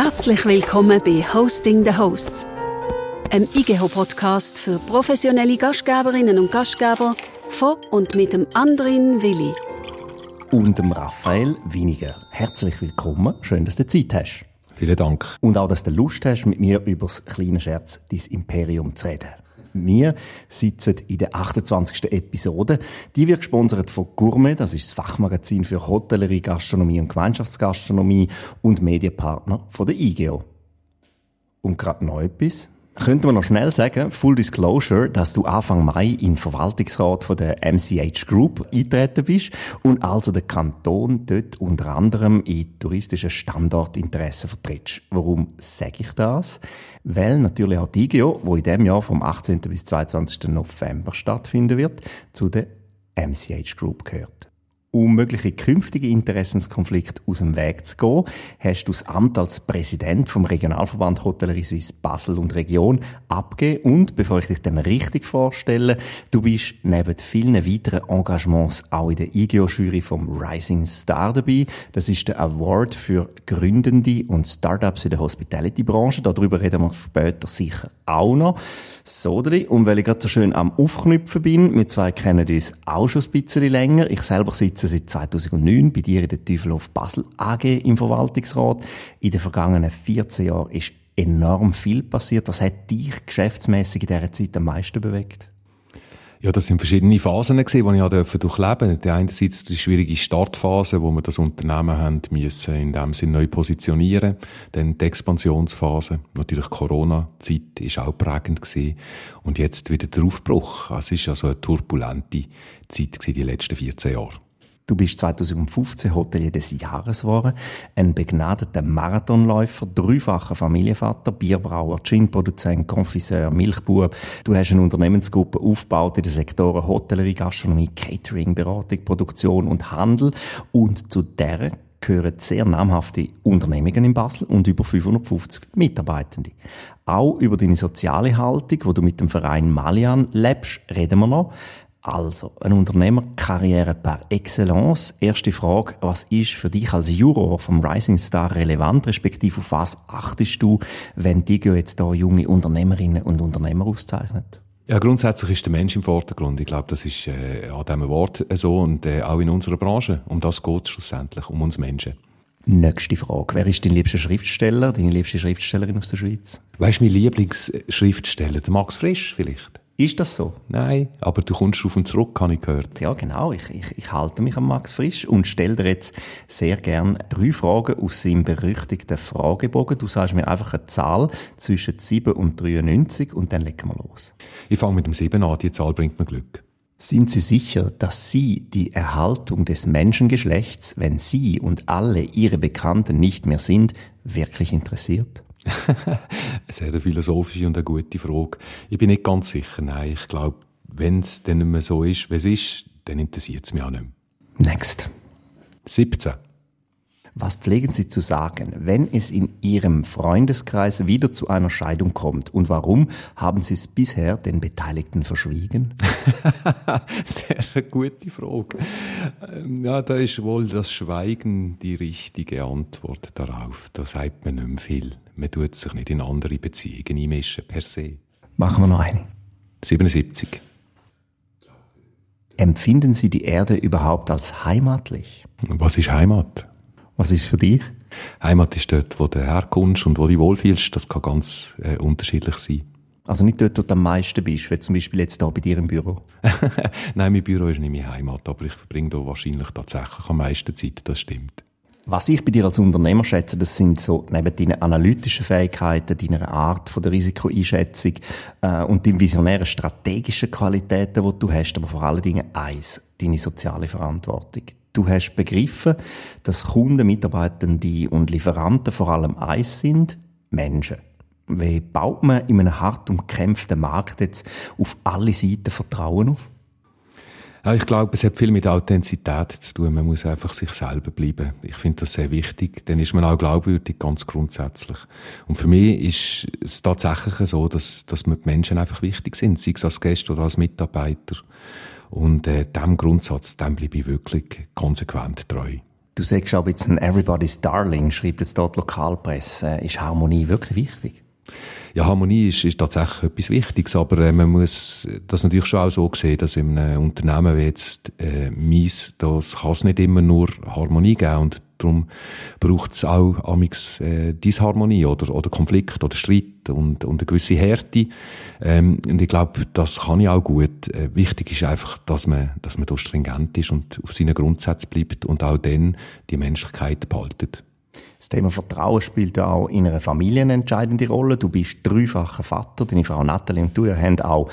Herzlich willkommen bei Hosting the Hosts, einem IGEHO-Podcast für professionelle Gastgeberinnen und Gastgeber von und mit dem Andrin Willi. Und dem Raphael Winiger. Herzlich willkommen. Schön, dass du Zeit hast. Vielen Dank. Und auch, dass du Lust hast, mit mir über das kleine Scherz «Dein Imperium» zu reden. Wir sitzen in der 28. Episode. Die wird gesponsert von Gourmet, das ist das Fachmagazin für Hotellerie, Gastronomie und Gemeinschaftsgastronomie und Medienpartner von der IGO. Und gerade noch etwas. Könnte man noch schnell sagen, Full Disclosure, dass du Anfang Mai in den Verwaltungsrat von der MCH Group eintreten bist und also den Kanton dort unter anderem in touristischen Standortinteressen vertrittst. Warum sage ich das? Weil natürlich auch die IGO, wo in dem Jahr vom 18. bis 22. November stattfinden wird, zu der MCH Group gehört um mögliche künftige Interessenskonflikte aus dem Weg zu gehen, hast du das Amt als Präsident vom Regionalverband Hotellerie Suisse Basel und Region abgegeben und, bevor ich dich dann richtig vorstelle, du bist neben vielen weiteren Engagements auch in der IGO-Jury vom Rising Star dabei. Das ist der Award für Gründende und Startups in der Hospitality-Branche. Darüber reden wir später sicher auch noch. Sodeli. Und weil ich gerade so schön am Aufknüpfen bin, wir zwei kennen uns auch schon ein bisschen länger. Ich selber sitze seit 2009 bei dir in der Teufelhof Basel AG im Verwaltungsrat. In den vergangenen 14 Jahren ist enorm viel passiert. Was hat dich geschäftsmäßig in dieser Zeit am meisten bewegt? Ja, das sind verschiedene Phasen gewesen, die ich durfte durchleben. Die einerseits die schwierige Startphase, wo wir das Unternehmen haben müssen in dem Sinne neu positionieren. Dann die Expansionsphase. Natürlich Corona-Zeit ist auch prägend gewesen. Und jetzt wieder der Aufbruch. Es ist also eine turbulente Zeit gewesen, die letzten 14 Jahre. Du bist 2015 Hotelier des Jahres geworden, ein begnadeter Marathonläufer, dreifacher Familienvater, Bierbrauer, Ginproduzent, Konfiseur, Milchbub. Du hast eine Unternehmensgruppe aufgebaut in den Sektoren Hotellerie, Gastronomie, Catering, Beratung, Produktion und Handel. Und zu der gehören sehr namhafte Unternehmungen in Basel und über 550 Mitarbeitende. Auch über deine soziale Haltung, wo du mit dem Verein Malian lebst, reden wir noch. Also, eine Unternehmerkarriere par excellence. Erste Frage, was ist für dich als Juror vom Rising Star relevant, respektive auf was achtest du, wenn Digio jetzt da junge Unternehmerinnen und Unternehmer auszeichnet? Ja, grundsätzlich ist der Mensch im Vordergrund. Ich glaube, das ist äh, an diesem Wort so und äh, auch in unserer Branche. Um das geht es schlussendlich, um uns Menschen. Nächste Frage. Wer ist dein liebster Schriftsteller, deine liebste Schriftstellerin aus der Schweiz? Weißt du, mein Lieblingsschriftsteller? Der Max Frisch vielleicht? Ist das so? Nein, aber du kommst auf und zurück, habe ich gehört. Ja, genau. Ich, ich, ich halte mich an Max Frisch und stelle dir jetzt sehr gern drei Fragen aus seinem berüchtigten Fragebogen. Du sagst mir einfach eine Zahl zwischen 7 und 93 und dann legen wir los. Ich fange mit dem 7 an, die Zahl bringt mir Glück. Sind Sie sicher, dass Sie die Erhaltung des Menschengeschlechts, wenn Sie und alle Ihre Bekannten nicht mehr sind, wirklich interessiert? eine sehr philosophische und eine gute Frage. Ich bin nicht ganz sicher. Nein, ich glaube, wenn es dann nicht mehr so ist, wie es ist, dann interessiert es mich auch nicht mehr. Next. 17. Was pflegen Sie zu sagen, wenn es in Ihrem Freundeskreis wieder zu einer Scheidung kommt? Und warum haben Sie es bisher den Beteiligten verschwiegen? Sehr gute Frage. Ähm, ja, da ist wohl das Schweigen die richtige Antwort darauf. Da sagt man nicht mehr viel. Man tut sich nicht in andere Beziehungen einmischen, per se. Machen wir noch eine. 77. Empfinden Sie die Erde überhaupt als heimatlich? Was ist Heimat? Was ist für dich? Heimat ist dort, wo du herkommst und wo du wohlfühlst. Das kann ganz äh, unterschiedlich sein. Also nicht dort, wo du am meisten bist, wie zum Beispiel jetzt hier bei dir im Büro? Nein, mein Büro ist nicht meine Heimat, aber ich verbringe da wahrscheinlich tatsächlich am meisten Zeit, das stimmt. Was ich bei dir als Unternehmer schätze, das sind so neben deinen analytischen Fähigkeiten, deiner Art von der Risikoeinschätzung äh, und deinen visionären strategischen Qualitäten, die du hast, aber vor allen Dingen eins, deine soziale Verantwortung. Du hast begriffen, dass Kunden, Mitarbeitende und Lieferanten vor allem eins sind, Menschen. Wie baut man in einem hart umkämpften Markt jetzt auf alle Seiten Vertrauen auf? Ja, ich glaube, es hat viel mit Authentizität zu tun. Man muss einfach sich selber bleiben. Ich finde das sehr wichtig. Dann ist man auch glaubwürdig, ganz grundsätzlich. Und für mich ist es tatsächlich so, dass, dass mir die Menschen einfach wichtig sind, sei es als Gast oder als Mitarbeiter. Und äh, dem Grundsatz, dem bleibe ich wirklich konsequent treu. Du sagst auch jetzt ein Everybody's Darling, schreibt jetzt dort Lokalpresse. Ist Harmonie wirklich wichtig? Ja, Harmonie ist, ist tatsächlich etwas Wichtiges, aber äh, man muss das natürlich schon auch so sehen, dass in einem Unternehmen wie jetzt äh, Mies, das kann es nicht immer nur Harmonie geben und darum braucht es auch amix äh, Disharmonie oder, oder Konflikt oder Streit und, und eine gewisse Härte. Ähm, und ich glaube, das kann ich auch gut. Äh, wichtig ist einfach, dass man, dass man da stringent ist und auf seinen Grundsätzen bleibt und auch dann die Menschlichkeit behaltet. Das Thema Vertrauen spielt ja auch in einer Familie eine entscheidende Rolle. Du bist dreifacher Vater, deine Frau Nathalie und du, ihr habt auch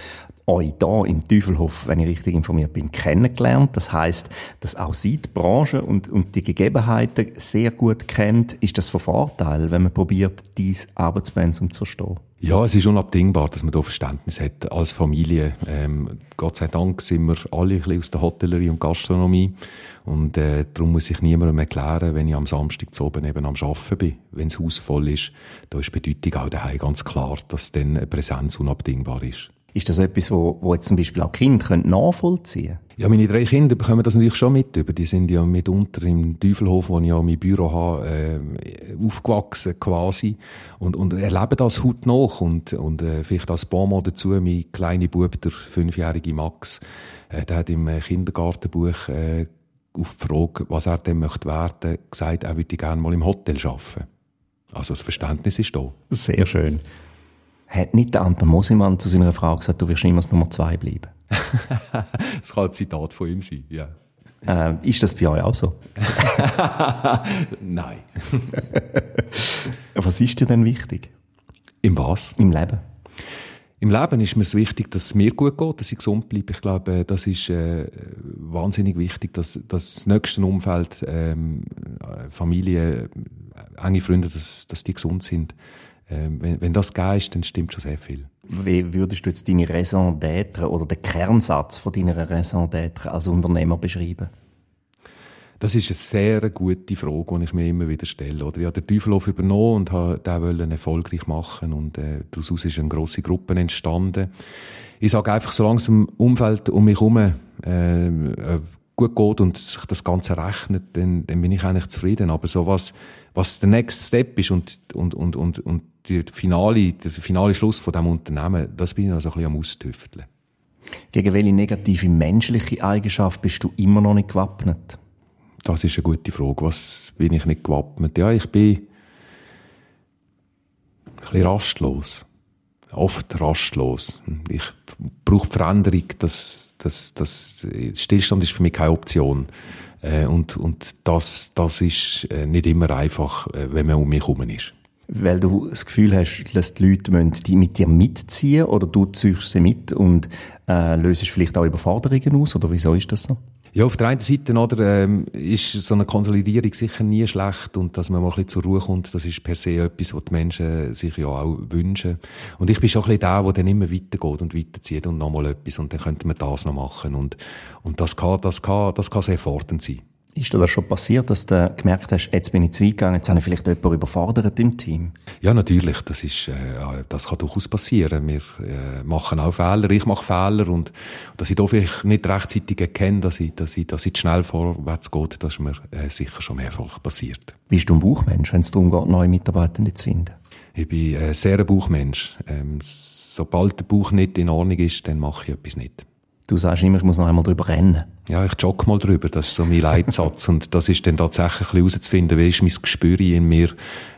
euch da im Teufelhof, wenn ich richtig informiert bin, kennengelernt. Das heißt, dass auch sie die Branche und, und die Gegebenheiten sehr gut kennt. Ist das von Vorteil, wenn man probiert, dieses Arbeitspensum zu verstehen? Ja, es ist unabdingbar, dass man da Verständnis hat als Familie. Ähm, Gott sei Dank sind wir alle ein bisschen aus der Hotellerie und Gastronomie und äh, darum muss ich niemandem erklären, wenn ich am Samstag zu oben eben am Arbeiten bin, wenn das Haus voll ist, da ist die Bedeutung auch daheim ganz klar, dass dann eine Präsenz unabdingbar ist. Ist das etwas, wo, wo jetzt zum Beispiel auch Kinder nachvollziehen können? Ja, meine drei Kinder bekommen das natürlich schon mit. Über. Die sind ja mitunter im Teufelhof, wo ich ja mein Büro habe, äh, aufgewachsen quasi. Und, und erleben das heute noch. Und, und äh, vielleicht als Bonmot dazu, mein kleiner Bub, der fünfjährige Max, äh, der hat im Kindergartenbuch äh, auf die Frage, was er denn möchte werden, gesagt, er würde gerne mal im Hotel arbeiten. Also das Verständnis ist da. Sehr schön. Hat nicht der Anton Mosimann zu seiner Frau gesagt, du wirst immer das Nummer zwei bleiben? das kann ein Zitat von ihm sein, ja. Äh, ist das bei euch auch so? Nein. was ist dir denn wichtig? Im was? Im Leben. Im Leben ist mir es wichtig, dass es mir gut geht, dass ich gesund bleibe. Ich glaube, das ist äh, wahnsinnig wichtig, dass, dass das nächste Umfeld, ähm, Familie, enge Freunde, dass, dass die gesund sind. Ähm, wenn, wenn das gegeben ist, dann stimmt schon sehr viel. Wie würdest du jetzt deine Raison d'être oder den Kernsatz von deiner Raison d'être als Unternehmer beschreiben? Das ist eine sehr gute Frage, die ich mir immer wieder stelle. Oder ich habe den Teufelhof übernommen und habe den erfolgreich machen und äh, daraus ist eine grosse Gruppe entstanden. Ich sage einfach, solange es im Umfeld um mich herum äh, äh, gut geht und sich das Ganze rechnet, dann, dann bin ich eigentlich zufrieden. Aber so was, was der Next Step ist und, und, und, und, und der finale, der finale Schluss von diesem Unternehmen, das bin ich also ein bisschen am Austüfteln. Gegen welche negative menschliche Eigenschaft bist du immer noch nicht gewappnet? Das ist eine gute Frage. Was bin ich nicht gewappnet? Ja, ich bin ein bisschen rastlos. Oft rastlos. Ich brauche Veränderung. Das, das, das, Stillstand ist für mich keine Option. Äh, und, und das, das ist äh, nicht immer einfach, äh, wenn man um mich herum ist. Weil du das Gefühl hast, dass die Leute müssen mit dir mitziehen oder du ziehst sie mit und äh, löst vielleicht auch Überforderungen aus? Oder wieso ist das so? Ja, auf der einen Seite oder, ähm, ist so eine Konsolidierung sicher nie schlecht und dass man mal ein bisschen zur Ruhe kommt, das ist per se etwas, was die Menschen sich ja auch wünschen. Und ich bin schon ein bisschen der, der dann immer weitergeht und weiterzieht und nochmal etwas und dann könnte man das noch machen und, und das kann, das kann, das kann sehr fordernd sein. Ist dir das schon passiert, dass du gemerkt hast, jetzt bin ich zu weit gegangen, jetzt habe ich vielleicht jemanden überfordert im Team? Ja, natürlich. Das ist, äh, das kann durchaus passieren. Wir äh, machen auch Fehler. Ich mache Fehler und dass ich da vielleicht nicht rechtzeitig erkenne, dass ich, dass ich, dass ich schnell vorwärts geht, das ist mir äh, sicher schon mehrfach passiert. Bist du ein Buchmensch, wenn es darum geht, neue Mitarbeitende zu finden? Ich bin äh, sehr ein Buchmensch. Ähm, sobald der Buch nicht in Ordnung ist, dann mache ich etwas nicht. Du sagst immer, ich muss noch einmal drüber rennen. Ja, ich jogge mal drüber. Das ist so mein Leitsatz. und das ist dann tatsächlich herauszufinden, wie ist mein Gespür in mir.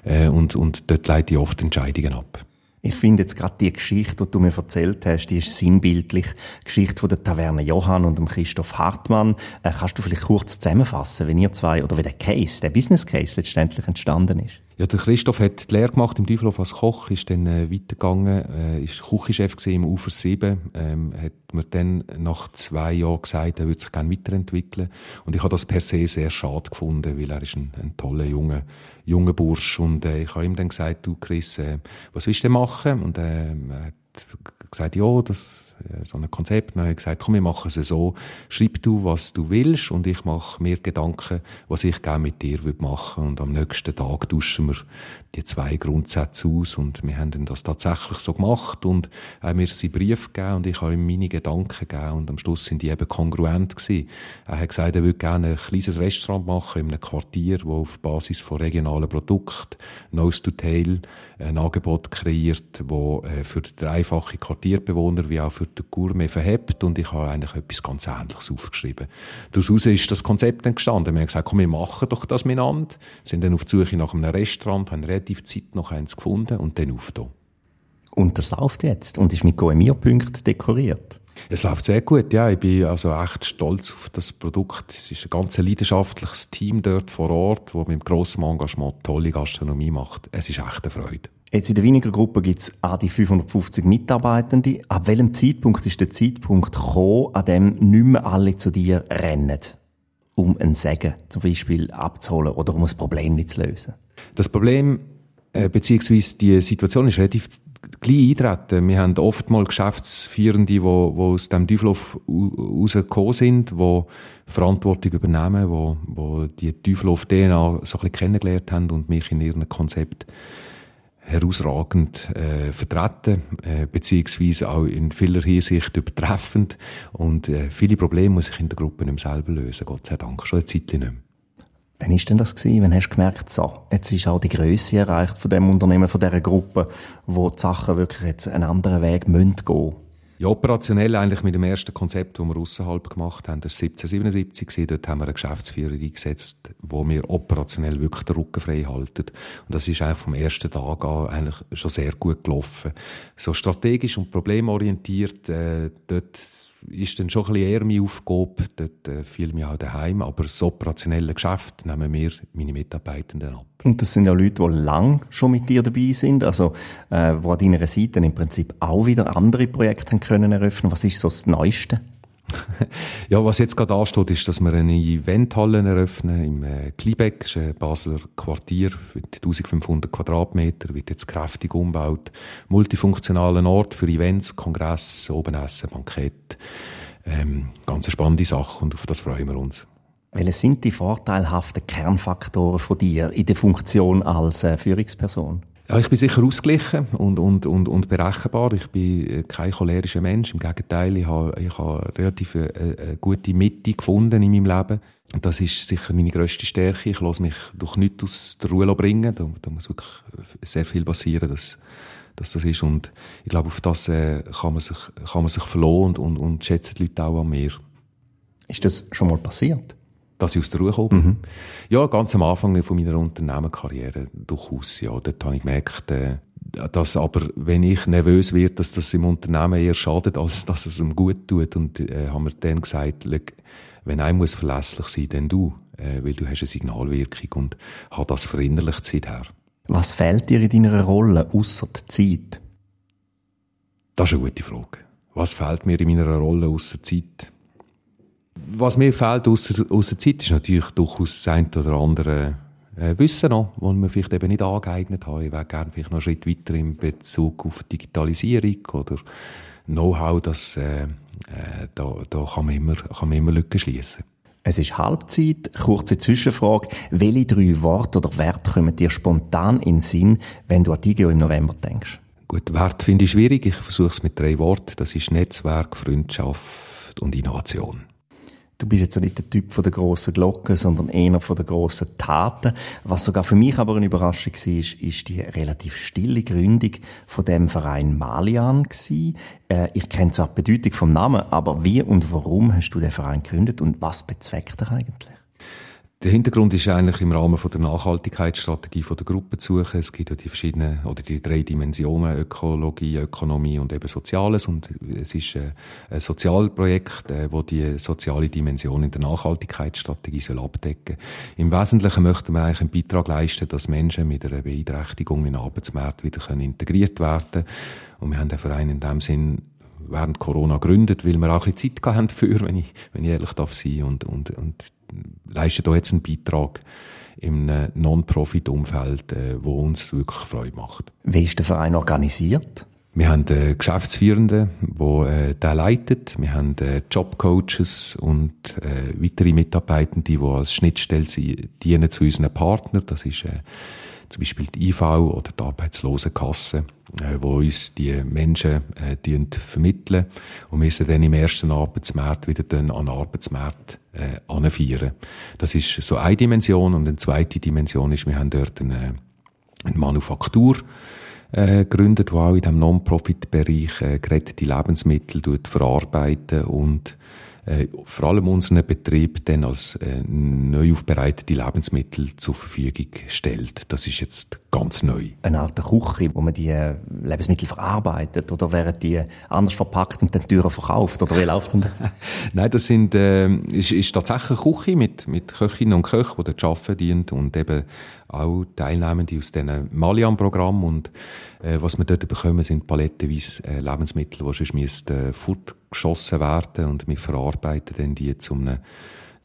Äh, und, und dort leite ich oft Entscheidungen ab. Ich finde jetzt gerade die Geschichte, die du mir erzählt hast, die ist sinnbildlich. Die Geschichte von der Taverne Johann und dem Christoph Hartmann. Äh, kannst du vielleicht kurz zusammenfassen, wenn ihr zwei, oder wie der Case, der Business Case letztendlich entstanden ist? Ja, der Christoph hat die Lehre gemacht im Teufelhof als Koch, ist dann äh, weitergegangen, äh, ist Küchenchef im Ufer 7, ähm, hat mir dann nach zwei Jahren gesagt, er würde sich gerne weiterentwickeln. Und ich habe das per se sehr schade gefunden, weil er ist ein, ein toller, junger, junger Bursch. Und äh, ich habe ihm dann gesagt, du Chris, äh, was willst du denn machen? Und äh, er hat gesagt, ja, das so ein Konzept. Und dann habe ich gesagt, komm, wir machen es so. Schreib du, was du willst und ich mache mir Gedanken, was ich gerne mit dir machen würde. Und am nächsten Tag tauschen wir die zwei Grundsätze aus und wir haben dann das tatsächlich so gemacht und hat mir seinen Brief gegeben und ich habe ihm meine Gedanken gegeben und am Schluss sind die eben kongruent gewesen. Er hat gesagt, er würde gerne ein kleines Restaurant machen in einem Quartier, wo auf Basis von regionalen Produkten, Nose to Tail, ein Angebot kreiert, wo äh, für den einfachen Quartierbewohner wie auch für den Gourmet verhebt und ich habe eigentlich etwas ganz Ähnliches aufgeschrieben. Daraus ist das Konzept entstanden. Wir haben gesagt, komm, wir machen doch das miteinander, sind dann auf die Suche nach einem Restaurant, haben relativ Zeit noch eins gefunden und dann auf da. Und das läuft jetzt und ist mit Goemio-Punkten dekoriert. Es läuft sehr gut, ja. Ich bin also echt stolz auf das Produkt. Es ist ein ganz leidenschaftliches Team dort vor Ort, das mit grossem Engagement tolle Gastronomie macht. Es ist echt eine Freude. Jetzt in der weniger Gruppe gibt es auch die 550 Mitarbeitende. Ab welchem Zeitpunkt ist der Zeitpunkt gekommen, an dem nicht mehr alle zu dir rennen? Um ein Segen zum Beispiel abzuholen oder um ein Problem nicht zu lösen? Das Problem, äh, beziehungsweise die Situation ist relativ gleich eintreten. Wir haben oftmals Geschäftsführende, die, die aus dem Teufelhof rausgekommen sind, die Verantwortung übernehmen, die, die die Teufelhof-DNA so ein bisschen kennengelernt haben und mich in ihrem Konzept herausragend äh, vertreten, äh, beziehungsweise auch in vieler Hinsicht übertreffend. Und äh, viele Probleme muss ich in der Gruppe nicht selber lösen, Gott sei Dank, schon eine Zeit nicht mehr. Wann ist denn das gewesen? Wann hast du gemerkt, so, jetzt ist auch die Größe erreicht von dem Unternehmen, von dieser Gruppe, wo die Sachen wirklich jetzt einen anderen Weg müssen gehen? Ja, operationell eigentlich mit dem ersten Konzept, das wir außerhalb gemacht haben, das war 1777. Dort haben wir eine Geschäftsführer eingesetzt, wo wir operationell wirklich den Rücken frei halten. Und das ist eigentlich vom ersten Tag an eigentlich schon sehr gut gelaufen. So strategisch und problemorientiert, äh, dort ist dann schon ein bisschen eher meine Aufgabe, dort äh, fiel mir auch daheim, aber das operationelle Geschäft nehmen wir meine Mitarbeitenden ab. Und das sind ja Leute, die lang schon mit dir dabei sind, also äh, wo an deiner Seite im Prinzip auch wieder andere Projekte haben können eröffnen. Was ist so das Neueste? ja, was jetzt gerade ansteht, ist, dass wir eine Eventhalle eröffnen im äh, Klibeck, das ist ein Basler Quartier für 1500 Quadratmeter, wird jetzt kräftig umgebaut. Multifunktionalen Ort für Events, Kongress, Obenessen, Bankett. Ähm, ganz eine spannende Sache und auf das freuen wir uns. Welche sind die vorteilhaften Kernfaktoren von dir in der Funktion als äh, Führungsperson? Ja, ich bin sicher ausgeglichen und, und, und, und berechenbar. Ich bin äh, kein cholerischer Mensch. Im Gegenteil, ich habe, ich habe relativ eine, eine gute Mitte gefunden in meinem Leben. Das ist sicher meine grösste Stärke. Ich lasse mich durch nichts aus der Ruhe bringen. Da, da muss wirklich sehr viel passieren, dass, dass das ist. Und ich glaube, auf das äh, kann man sich, kann man sich verlassen und, und, und schätzen die Leute auch an mir. Ist das schon mal passiert? Dass ich aus der Ruhe komme. Mhm. Ja, ganz am Anfang von meiner Unternehmerkarriere durchaus, ja. Dort habe ich gemerkt, äh, dass aber, wenn ich nervös werde, dass das im Unternehmen eher schadet, als dass es ihm gut tut. Und äh, haben wir dann gesagt, wenn einer muss verlässlich sein, dann du, äh, weil du hast eine Signalwirkung und hat das verinnerlicht seither. Was fehlt dir in deiner Rolle, außer der Zeit? Das ist eine gute Frage. Was fehlt mir in meiner Rolle außer Zeit? Was mir fehlt aus der Zeit ist natürlich durchaus das ein oder andere äh, Wissen noch, das man vielleicht eben nicht angeeignet hat. Ich wäre gerne vielleicht noch einen Schritt weiter in Bezug auf Digitalisierung oder Know-how, dass äh, äh, da, da kann man immer, kann man immer Lücken schließen. Es ist Halbzeit. Kurze Zwischenfrage. Welche drei Worte oder Werte kommen dir spontan in den Sinn, wenn du an Digio im November denkst? Gut, Wert finde ich schwierig. Ich versuche es mit drei Worten. Das ist Netzwerk, Freundschaft und Innovation. Du bist jetzt nicht der Typ von der grossen Glocke, sondern eher von der grossen Taten. Was sogar für mich aber eine Überraschung war, ist, ist die relativ stille Gründung von dem Verein Malian Äh, ich kenne zwar die Bedeutung vom Namen, aber wie und warum hast du den Verein gegründet und was bezweckt er eigentlich? Der Hintergrund ist eigentlich im Rahmen von der Nachhaltigkeitsstrategie von der Gruppe zu suchen. Es gibt ja die verschiedenen oder die drei Dimensionen Ökologie, Ökonomie und eben Soziales und es ist äh, ein Sozialprojekt, äh, wo die soziale Dimension in der Nachhaltigkeitsstrategie soll abdecken. Im Wesentlichen möchten wir eigentlich einen Beitrag leisten, dass Menschen mit einer Beeinträchtigung in den Arbeitsmarkt wieder integriert werden. Und wir haben den Verein in dem Sinn während Corona gegründet, weil wir auch ein bisschen Zeit hatten dafür, wenn ich, wenn ich ehrlich darf sein und, und, und leisten da jetzt einen Beitrag im Non-Profit-Umfeld, äh, wo uns wirklich Freude macht. Wie ist der Verein organisiert? Wir haben äh, Geschäftsführende, wo äh, der leitet. Wir haben äh, Jobcoaches und äh, weitere Mitarbeitende, die als Schnittstelle dienen zu unseren Partnern. Das ist äh, zum Beispiel die IV oder die Arbeitslosenkasse, äh, wo uns die Menschen äh, vermitteln und wir sie dann im ersten Arbeitsmarkt wieder dann an den Arbeitsmarkt äh, anführen. Das ist so eine Dimension und eine zweite Dimension ist, wir haben dort eine, eine Manufaktur äh, gegründet, die auch in dem Non-Profit-Bereich äh, gerettete Lebensmittel verarbeiten und äh, vor allem unseren Betrieb dann als äh, neu aufbereitete Lebensmittel zur Verfügung stellt. Das ist jetzt ganz neu. Eine Art Küche, wo man die äh, Lebensmittel verarbeitet oder werden die anders verpackt und dann teurer verkauft oder wie läuft das? Nein, das sind, äh, ist, ist tatsächlich eine Küche mit, mit Köchinnen und Köchen, die dort arbeiten und eben auch Teilnehmende aus diesem Malian-Programm und äh, was wir dort bekommen, sind palettenweise äh, Lebensmittel, die sonst müssten, äh, fortgeschossen werden und wir verarbeiten dann die zu einem,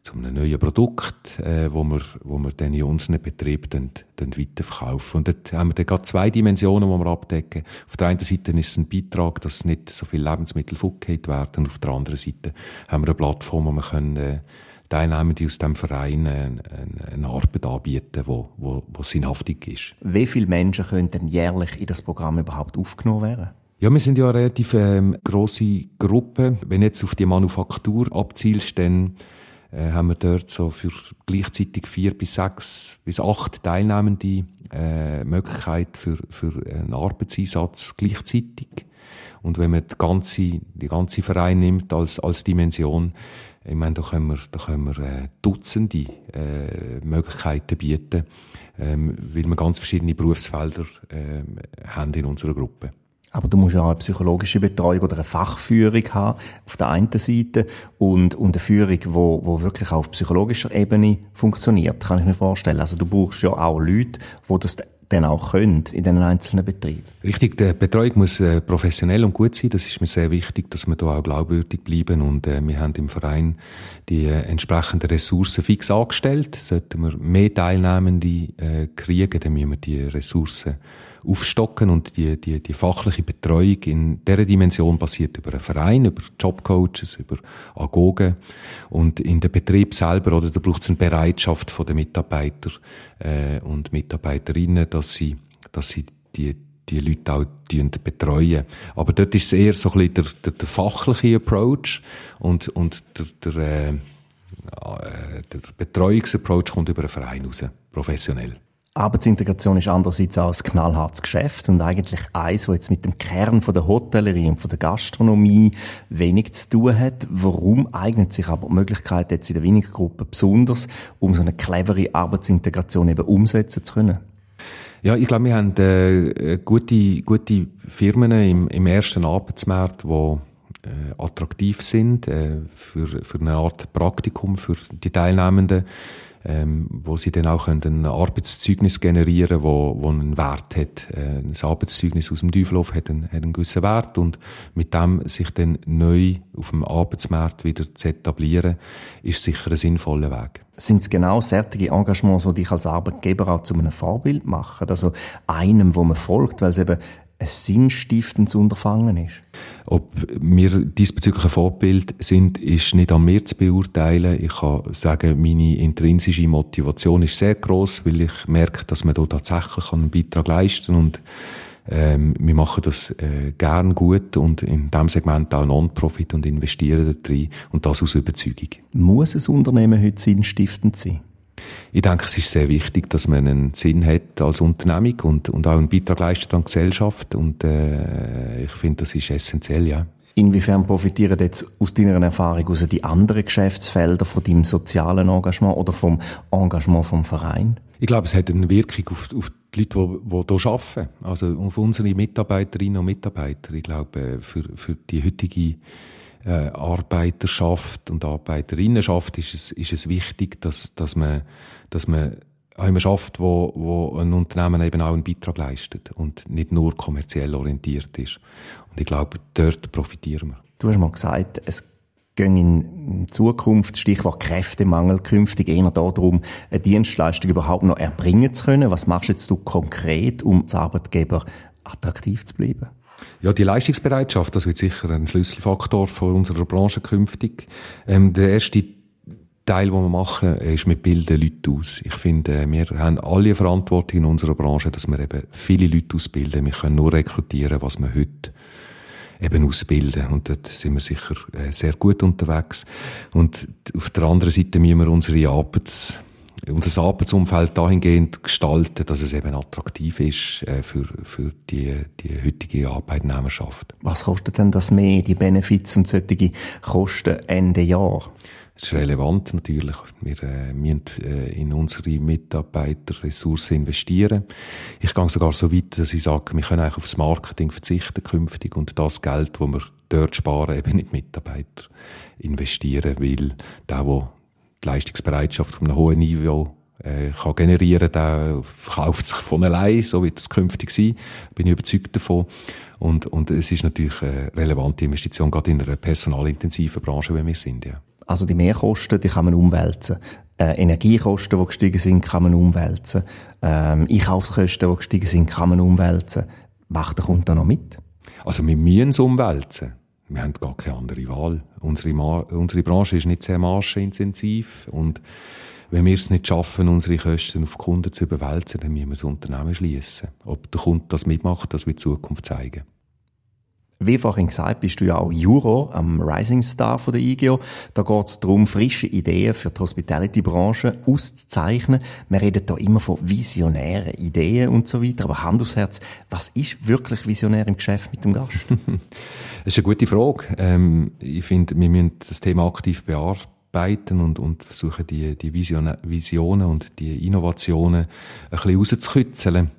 zu einem neuen Produkt, äh, wo wir, wo wir dann in unseren Betrieb dann, dann weiterverkaufen. Und dort haben wir dann gerade zwei Dimensionen, die wir abdecken. Auf der einen Seite ist es ein Beitrag, dass nicht so viele Lebensmittel fortgeht werden. Und auf der anderen Seite haben wir eine Plattform, wo wir können, äh, Teilnehmende aus dem Verein eine, eine Arbeit anbieten, wo, wo, wo sinnhaftig ist. Wie viele Menschen können denn jährlich in das Programm überhaupt aufgenommen werden? Ja, wir sind ja eine relativ ähm, grosse Gruppe. Wenn jetzt auf die Manufaktur abzielst, dann äh, haben wir dort so für gleichzeitig vier bis sechs bis acht Teilnehmende äh, Möglichkeit für, für einen Arbeitseinsatz gleichzeitig. Und wenn man die ganze, die ganze Verein nimmt als, als Dimension, ich meine, da können wir, da können wir äh, Dutzende äh, Möglichkeiten bieten, ähm, weil wir ganz verschiedene Berufsfelder äh, haben in unserer Gruppe. Aber du musst ja auch eine psychologische Betreuung oder eine Fachführung haben, auf der einen Seite, und, und eine Führung, wo, wo wirklich auch auf psychologischer Ebene funktioniert, kann ich mir vorstellen. Also du brauchst ja auch Leute, die das dann auch können in den einzelnen Betrieben. Richtig, die Betreuung muss äh, professionell und gut sein. Das ist mir sehr wichtig, dass wir da auch glaubwürdig bleiben. Und äh, wir haben im Verein die äh, entsprechenden Ressourcen fix angestellt. Sollten wir mehr Teilnehmende kriegen, dann müssen wir die Ressourcen aufstocken und die, die, die fachliche Betreuung in dieser Dimension basiert über einen Verein, über Jobcoaches, über Agogen und in der Betrieb selber, oder da braucht es eine Bereitschaft von den Mitarbeitern äh, und Mitarbeiterinnen, dass sie, dass sie die die Leute auch betreuen. Aber dort ist es eher so ein bisschen der, der, der fachliche Approach und, und der, der, äh, der Betreuungsapproach kommt über einen Verein raus, professionell. Arbeitsintegration ist andererseits auch ein knallhartes Geschäft und eigentlich eins, das jetzt mit dem Kern von der Hotellerie und von der Gastronomie wenig zu tun hat. Warum eignet sich aber die Möglichkeit jetzt in der weniger Gruppe besonders, um so eine clevere Arbeitsintegration eben umsetzen zu können? Ja, ich glaube, wir haben äh, gute, gute Firmen im, im ersten Arbeitsmarkt, die äh, attraktiv sind äh, für, für eine Art Praktikum für die Teilnehmenden ähm, wo sie dann auch ein Arbeitszeugnis generieren wo, wo einen Wert hat. Äh, ein Arbeitszeugnis aus dem Teufelhof hat einen, hat einen gewissen Wert und mit dem sich dann neu auf dem Arbeitsmarkt wieder zu etablieren, ist sicher ein sinnvoller Weg. Sind es genau solche Engagements, die dich als Arbeitgeber auch zu einem Vorbild machen? Also einem, wo man folgt, weil es eben ein sinnstiftendes Unterfangen ist? Ob wir diesbezüglich ein Vorbild sind, ist nicht an mir zu beurteilen. Ich kann sagen, meine intrinsische Motivation ist sehr groß, weil ich merke, dass man da tatsächlich einen Beitrag leisten und ähm, wir machen das äh, gern gut und in diesem Segment auch Non-Profit und investieren da drin und das aus Überzeugung. Muss ein Unternehmen heute sinnstiftend sein? Ich denke, es ist sehr wichtig, dass man einen Sinn hat als Unternehmung und, und auch einen Beitrag leistet an die Gesellschaft. Und äh, ich finde, das ist essentiell, ja. Inwiefern profitieren jetzt aus deiner Erfahrung aus die anderen Geschäftsfelder von deinem sozialen Engagement oder vom Engagement vom Verein? Ich glaube, es hat eine Wirkung auf, auf die Leute, die, die hier arbeiten. Also auf unsere Mitarbeiterinnen und Mitarbeiter. Ich glaube, für, für die heutige äh, Arbeiterschaft und Arbeiterinnenschaft ist es, ist es wichtig, dass, dass man, dass man auch immer schafft, wo, wo ein Unternehmen eben auch einen Beitrag leistet und nicht nur kommerziell orientiert ist. Und ich glaube, dort profitieren wir. Du hast mal gesagt, es gehen in Zukunft, Stichwort Kräftemangel, künftig eher darum, eine Dienstleistung überhaupt noch erbringen zu können. Was machst jetzt du konkret, um als Arbeitgeber attraktiv zu bleiben? Ja, die Leistungsbereitschaft, das wird sicher ein Schlüsselfaktor von unserer Branche künftig. Ähm, der erste Teil, den wir machen, ist, wir bilden Leute aus. Ich finde, wir haben alle Verantwortung in unserer Branche, dass wir eben viele Leute ausbilden. Wir können nur rekrutieren, was wir heute eben ausbilden. Und dort sind wir sicher äh, sehr gut unterwegs. Und auf der anderen Seite müssen wir unsere Arbeits unser Arbeitsumfeld dahingehend gestalten, dass es eben attraktiv ist äh, für, für die, die heutige Arbeitnehmerschaft. Was kostet denn das mehr, die Benefits und solche Kosten Ende Jahr? Das ist relevant natürlich. Wir äh, müssen äh, in unsere Mitarbeiterressourcen investieren. Ich gehe sogar so weit, dass ich sage, wir können eigentlich aufs Marketing verzichten künftig und das Geld, das wir dort sparen, eben in die Mitarbeiter investieren, weil der, der die Leistungsbereitschaft von einem hohen Niveau äh, kann generieren, der verkauft sich von allein, so wird es künftig sein, bin ich überzeugt davon. Und, und es ist natürlich eine relevante Investition, gerade in einer personalintensiven Branche, wie wir sind, ja. Also die Mehrkosten, die kann man umwälzen. Äh, Energiekosten, die gestiegen sind, kann man umwälzen. Ähm, Einkaufskosten, die gestiegen sind, kann man umwälzen. Macht der Kunde da noch mit? Also wir müssen es umwälzen. Wir haben gar keine andere Wahl. Unsere, unsere Branche ist nicht sehr marschenintensiv und wenn wir es nicht schaffen, unsere Kosten auf Kunden zu überwälzen, dann müssen wir das Unternehmen schließen. Ob der Kunde das mitmacht, das wird die Zukunft zeigen. Wie vorhin gesagt, bist du ja auch Juror am Rising Star von der IGO. Da geht es darum, frische Ideen für die Hospitality-Branche auszuzeichnen. Wir reden da immer von visionären Ideen und so weiter. Aber Hand aufs Herz, was ist wirklich visionär im Geschäft mit dem Gast? das ist eine gute Frage. Ähm, ich finde, wir müssen das Thema aktiv bearbeiten und, und versuchen, die, die Visionen, Visionen und die Innovationen ein bisschen rauszukitzeln.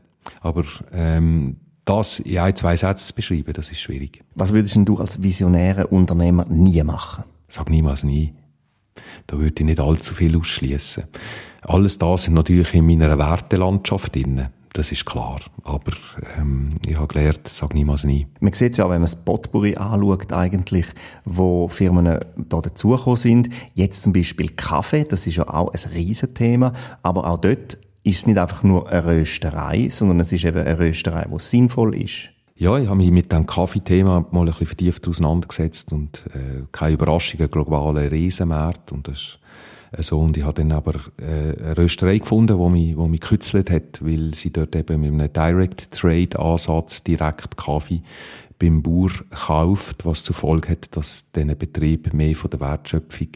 Aber ähm, das in ein, zwei Sätzen zu beschreiben, das ist schwierig. Was würdest du als visionärer Unternehmer nie machen? Sag niemals nie. Da würde ich nicht allzu viel ausschließen. Alles das sind natürlich in meiner Wertelandschaft drin. Das ist klar. Aber ähm, ich habe gelernt, sag niemals nie. Man sieht ja auch, wenn man das Potpourri anschaut, eigentlich, wo Firmen da dazugekommen sind. Jetzt zum Beispiel Kaffee, das ist ja auch ein Riesenthema. Aber auch dort ist es nicht einfach nur eine Rösterei, sondern es ist eben eine Rösterei, die sinnvoll ist. Ja, ich habe mich mit dem Kaffeethema mal ein bisschen vertieft auseinandergesetzt und äh, keine Überraschung, ein globaler Riesenmarkt und das so und ich habe dann aber äh, eine Rösterei gefunden, wo mich, wo mich gekützelt hat, weil sie dort eben mit einem Direct Trade Ansatz direkt Kaffee beim Bauer kauft, was zur Folge hat, dass dieser Betrieb mehr von der Wertschöpfung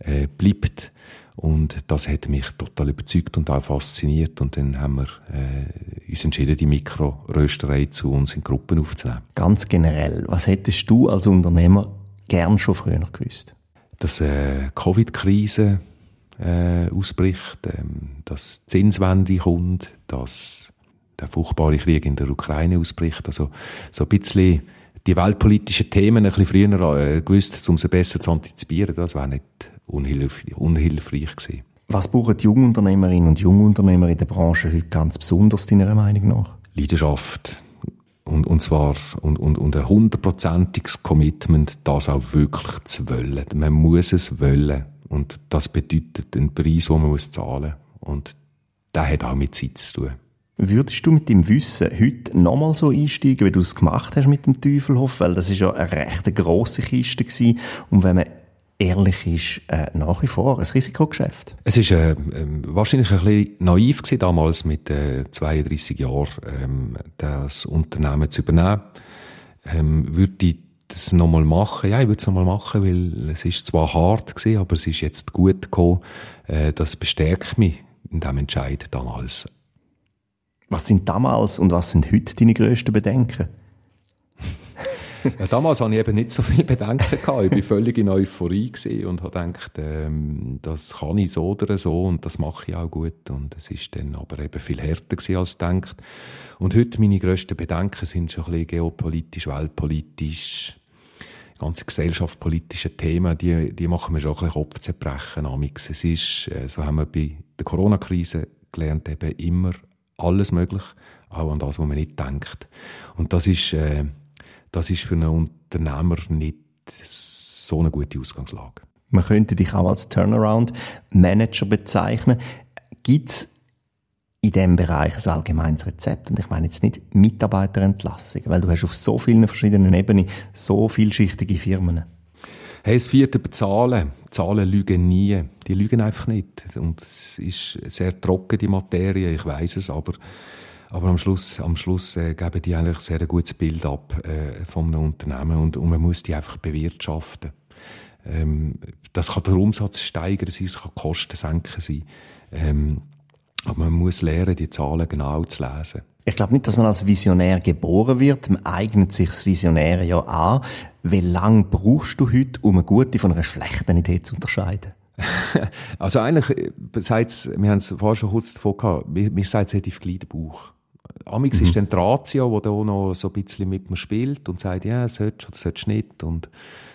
äh, bleibt und das hat mich total überzeugt und auch fasziniert. Und dann haben wir äh, uns entschieden, die Mikrorösterei zu uns in Gruppen aufzunehmen. Ganz generell, was hättest du als Unternehmer gern schon früher gewusst? Dass äh, Covid-Krise äh, ausbricht, ähm, dass Zinswende kommt, dass der furchtbare Krieg in der Ukraine ausbricht. Also so ein bisschen die weltpolitischen Themen ein bisschen früher äh, gewusst, um sie besser zu antizipieren. Das wäre nicht unhilf unhilfreich gewesen. Was brauchen die Jungunternehmerinnen und Jungunternehmer in der Branche heute ganz besonders, deiner Meinung nach? Leidenschaft. Und, und zwar, und, und, und ein hundertprozentiges Commitment, das auch wirklich zu wollen. Man muss es wollen. Und das bedeutet den Preis, den man muss zahlen muss. Und der hat auch mit Zeit zu tun. Würdest du mit dem Wissen heute nochmal so einsteigen, wie du es gemacht hast mit dem Teufelhof? Weil das ist ja eine recht grosse Kiste gewesen. Und wenn man ehrlich ist, äh, nach wie vor ein Risikogeschäft. Es ist äh, ähm, wahrscheinlich ein bisschen naiv gewesen, damals mit äh, 32 Jahren ähm, das Unternehmen zu übernehmen. Ähm, würde ich das nochmal machen? Ja, ich würde es nochmal machen, weil es ist zwar hart gewesen, aber es ist jetzt gut gekommen. Äh, das bestärkt mich in diesem Entscheid damals. Was sind damals und was sind heute deine grössten Bedenken? Ja, damals hatte ich eben nicht so viel Bedenken gehabt. Ich war völlig in Euphorie und habe gedacht, ähm, das kann ich so oder so und das mache ich auch gut. Und es ist dann aber eben viel härter gewesen als gedacht. Und heute meine grössten Bedenken sind schon ein bisschen geopolitisch, weltpolitisch, ganze gesellschaftspolitische Themen, die, die machen mir schon ein bisschen Kopfzerbrechen. Es ist, äh, so haben wir bei der Corona-Krise gelernt, eben immer alles möglich, auch an das, was man nicht denkt. Und das ist, äh, das ist für einen Unternehmer nicht so eine gute Ausgangslage. Man könnte dich auch als Turnaround-Manager bezeichnen. Gibt es in diesem Bereich ein allgemeines Rezept. Und ich meine jetzt nicht Mitarbeiterentlassung, weil du hast auf so vielen verschiedenen Ebenen so vielschichtige Firmen. Hey, das vierte Zahlen. Zahlen lügen nie. Die lügen einfach nicht. Und es ist sehr trocken, die Materie, ich weiß es, aber, aber am Schluss, am Schluss äh, geben die eigentlich sehr ein gutes Bild ab äh, von einem Unternehmen und, und man muss die einfach bewirtschaften. Ähm, das kann der Umsatz steigern sein, es kann Kosten senken sein. Ähm, aber man muss lernen, die Zahlen genau zu lesen. Ich glaube nicht, dass man als Visionär geboren wird. Man eignet sich das Visionäre ja an. Wie lange brauchst du heute, um eine gute von einer schlechten Idee zu unterscheiden? also eigentlich, seit, wir haben es vorher schon kurz davon gehabt, mir, mir sagt es relativ gleich der Bauch. Amix mhm. ist dann die Ratio, die da noch so ein bisschen mit mir spielt und sagt, ja, sollst oder sollst nicht. Und,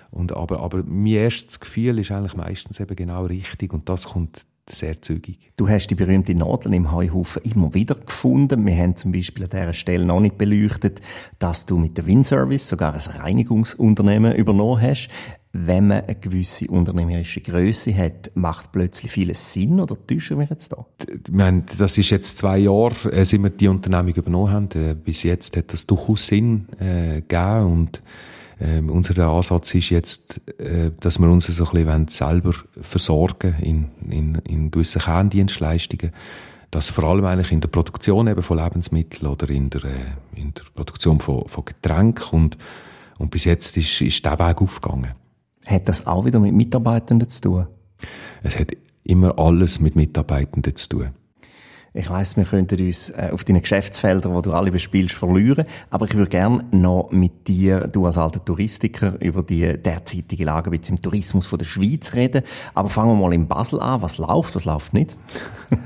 und, aber, aber mein erstes Gefühl ist eigentlich meistens eben genau richtig und das kommt sehr zügig. Du hast die berühmte Nadel im Heuhaufen immer wieder gefunden. Wir haben zum Beispiel an dieser Stelle noch nicht beleuchtet, dass du mit der Winservice sogar ein Reinigungsunternehmen übernommen hast. Wenn man eine gewisse unternehmerische Größe hat, macht plötzlich vieles Sinn oder täuschen wir jetzt da? Wir das ist jetzt zwei Jahre, äh, seit wir die Unternehmung übernommen haben. Äh, bis jetzt hat das durchaus Sinn äh, gegeben und ähm, unser Ansatz ist jetzt, äh, dass wir uns so ein bisschen selber versorgen in, in, in gewissen Kerndienstleistungen. Das vor allem eigentlich in der Produktion eben von Lebensmitteln oder in der, äh, in der Produktion von, von Getränken und, und bis jetzt ist, ist der Weg aufgegangen. Hat das auch wieder mit Mitarbeitenden zu tun? Es hat immer alles mit Mitarbeitenden zu tun. Ich weiss, wir könnten uns äh, auf deinen Geschäftsfeldern, wo du alle bespielst, verlieren. Aber ich würde gerne noch mit dir, du als alter Touristiker, über die derzeitige Lage im Tourismus von der Schweiz reden. Aber fangen wir mal in Basel an. Was läuft, was läuft nicht?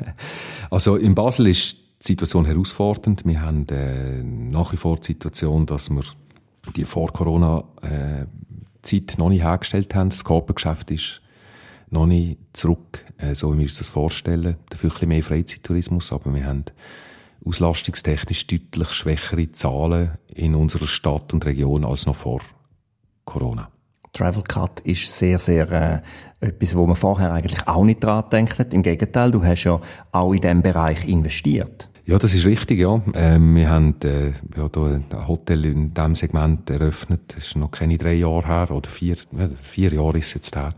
also in Basel ist die Situation herausfordernd. Wir haben äh, nach wie vor die Situation, dass wir die vor Corona äh, Zeit noch nicht hergestellt haben. Das Körpergeschäft ist noch nicht zurück, äh, so wie wir uns das vorstellen. Dafür ein bisschen mehr Freizeittourismus, aber wir haben auslastungstechnisch deutlich schwächere Zahlen in unserer Stadt und Region als noch vor Corona. Travel Cut ist sehr, sehr äh, etwas, wo man vorher eigentlich auch nicht dran denkt. Im Gegenteil, du hast ja auch in diesem Bereich investiert. Ja, das ist richtig, ja. Ähm, wir haben äh, ja, da ein Hotel in diesem Segment eröffnet. Das ist noch keine drei Jahre her, oder vier, äh, vier Jahre ist es jetzt her.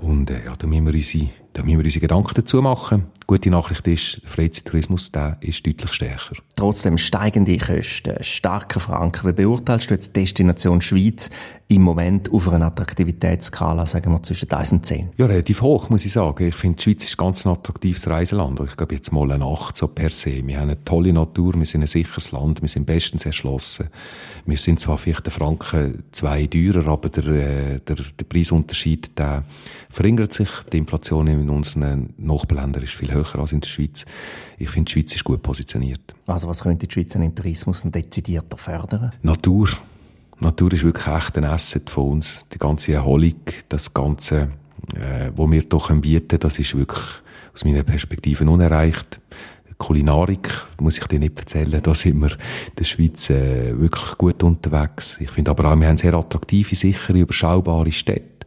Und äh, ja, da müssen wir unsere, da müssen wir unsere Gedanken dazu machen. Gute Nachricht ist, der Freizeittourismus der ist deutlich stärker. Trotzdem steigende Kosten, starker Franken. Wie beurteilst du jetzt die Destination Schweiz im Moment auf einer Attraktivitätsskala, sagen wir, zwischen 1 und 10? Ja, relativ hoch, muss ich sagen. Ich finde, die Schweiz ist ganz ein attraktives Reiseland. Ich glaube jetzt mal eine Nacht so per se. Wir haben eine tolle Natur, wir sind ein sicheres Land, wir sind bestens erschlossen. Wir sind zwar vielleicht der Franken zwei teurer, aber der, äh, der, der Preisunterschied, der verringert sich. Die Inflation in unseren Nachbarländern ist viel höher als in der Schweiz. Ich finde, die Schweiz ist gut positioniert. Also was könnte die Schweiz im Tourismus dezidierter fördern? Natur. Natur ist wirklich echt ein Asset von uns. Die ganze Erholung, das Ganze, äh, wo wir doch bieten, das ist wirklich aus meiner Perspektive unerreicht. Kulinarik, muss ich dir nicht erzählen, da sind wir in der Schweiz äh, wirklich gut unterwegs. Ich finde aber auch, wir haben sehr attraktive, sichere, überschaubare Städte.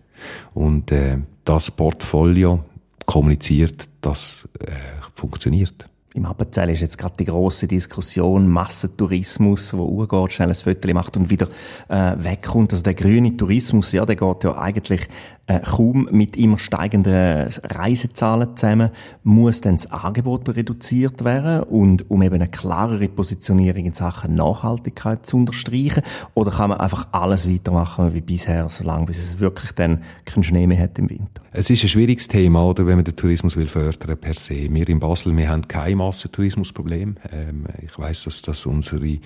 Und äh, das Portfolio kommuniziert, das äh, funktioniert. Im Appenzell ist jetzt gerade die große Diskussion Massentourismus, wo urgeht, schnell ein Viertel macht und wieder äh, wegkommt. Also der grüne Tourismus, ja, der geht ja eigentlich äh, kaum mit immer steigenden Reisezahlen zusammen, muss dann das Angebot reduziert werden und um eben eine klarere Positionierung in Sachen Nachhaltigkeit zu unterstreichen? Oder kann man einfach alles weitermachen wie bisher, solange bis es wirklich dann keinen Schnee mehr hat im Winter? Es ist ein schwieriges Thema, oder, wenn man den Tourismus will fördern per se. Wir in Basel, wir haben kein Massentourismusproblem. Ähm, ich weiß, dass das unsere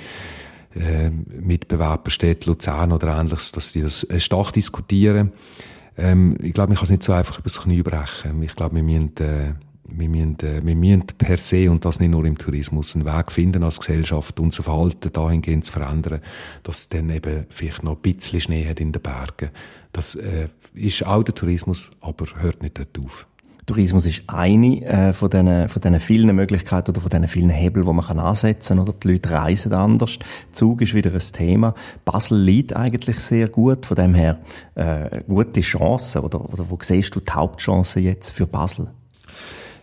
äh, Mitbewerber Luzern oder ähnliches, dass die das äh, stark diskutieren. Ähm, ich glaube, man kann es nicht so einfach übers Knie brechen. Ich glaube, wir müssen, äh, wir müssen, äh, wir müssen per se, und das nicht nur im Tourismus, einen Weg finden als Gesellschaft, unser Verhalten dahingehend zu verändern, dass es dann eben vielleicht noch ein bisschen Schnee hat in den Bergen. Das äh, ist auch der Tourismus, aber hört nicht dort auf. Tourismus ist eine äh, von diesen von diesen vielen Möglichkeiten oder von diesen vielen Hebeln, wo man kann ansetzen oder die Leute reisen anders. Zug ist wieder ein Thema. Basel liegt eigentlich sehr gut, von dem her äh, gute Chancen oder oder wo siehst du die Hauptchancen jetzt für Basel?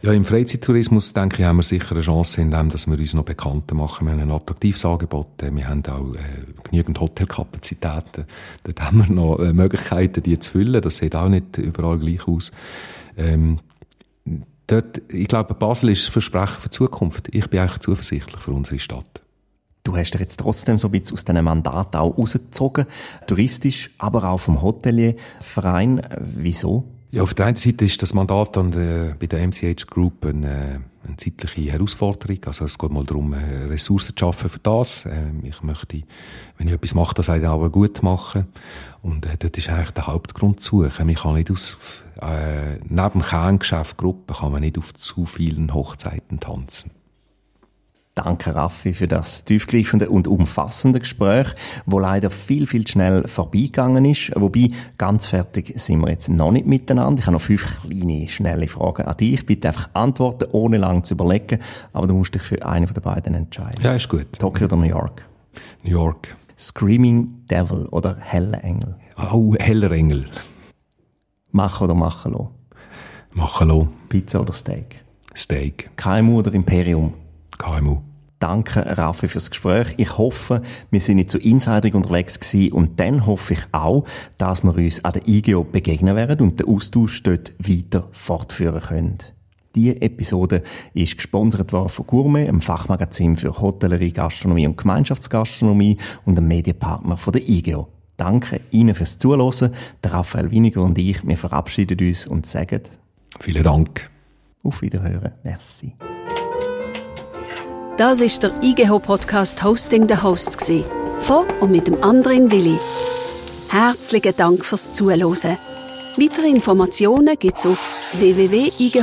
Ja, im Freizeittourismus, denke ich, haben wir sicher eine Chance, indem dass wir uns noch bekannter machen. Wir haben ein attraktives Angebot, wir haben auch äh, genügend Hotelkapazitäten. Dort haben wir noch äh, Möglichkeiten, die zu füllen. Das sieht auch nicht überall gleich aus. Ähm, dort, ich glaube, Basel ist das Versprechen für die Zukunft. Ich bin eigentlich zuversichtlich für unsere Stadt. Du hast dich jetzt trotzdem so ein bisschen aus diesem Mandat auch rausgezogen, touristisch, aber auch vom Hotelierverein. Wieso? Ja, auf der einen Seite ist das Mandat an der, bei der MCH Group eine, eine zeitliche Herausforderung. Also es geht mal darum, äh, Ressourcen zu schaffen für das. Ähm, ich möchte, wenn ich etwas mache, das auch gut machen. Und äh, dort ist eigentlich der Hauptgrund zu suchen. Man kann nicht aus, äh, neben dem Kerngeschäft Gruppe kann man nicht auf zu vielen Hochzeiten tanzen. Danke, Raffi, für das tiefgreifende und umfassende Gespräch, wo leider viel, viel schnell vorbeigegangen ist. Wobei, ganz fertig sind wir jetzt noch nicht miteinander. Ich habe noch fünf kleine, schnelle Fragen an dich. Bitte einfach antworten, ohne lang zu überlegen. Aber du musst dich für eine von den beiden entscheiden. Ja, ist gut. Tokio oder New York? New York. Screaming Devil oder Heller Engel? Oh, Heller Engel. Machen oder machen lassen? Machen lassen. Pizza oder Steak? Steak. KMU oder Imperium? KMU. Danke, Raffi, fürs Gespräch. Ich hoffe, wir sind nicht zu so insiderig unterwegs gewesen und dann hoffe ich auch, dass wir uns an der IGO begegnen werden und den Austausch dort weiter fortführen können. Diese Episode ist gesponsert worden von Gourmet, einem Fachmagazin für Hotellerie, Gastronomie und Gemeinschaftsgastronomie und einem Medienpartner von der IGO. Danke Ihnen fürs Zuhören. Der Raphael Winiger und ich, wir verabschieden uns und sagen Vielen Dank. Auf Wiederhören. Merci. Das ist der IGH Podcast Hosting the Hosts. Von und mit dem anderen Willi. Herzlichen Dank fürs Zuhören. Weitere Informationen gibt's auf www.igh.ch.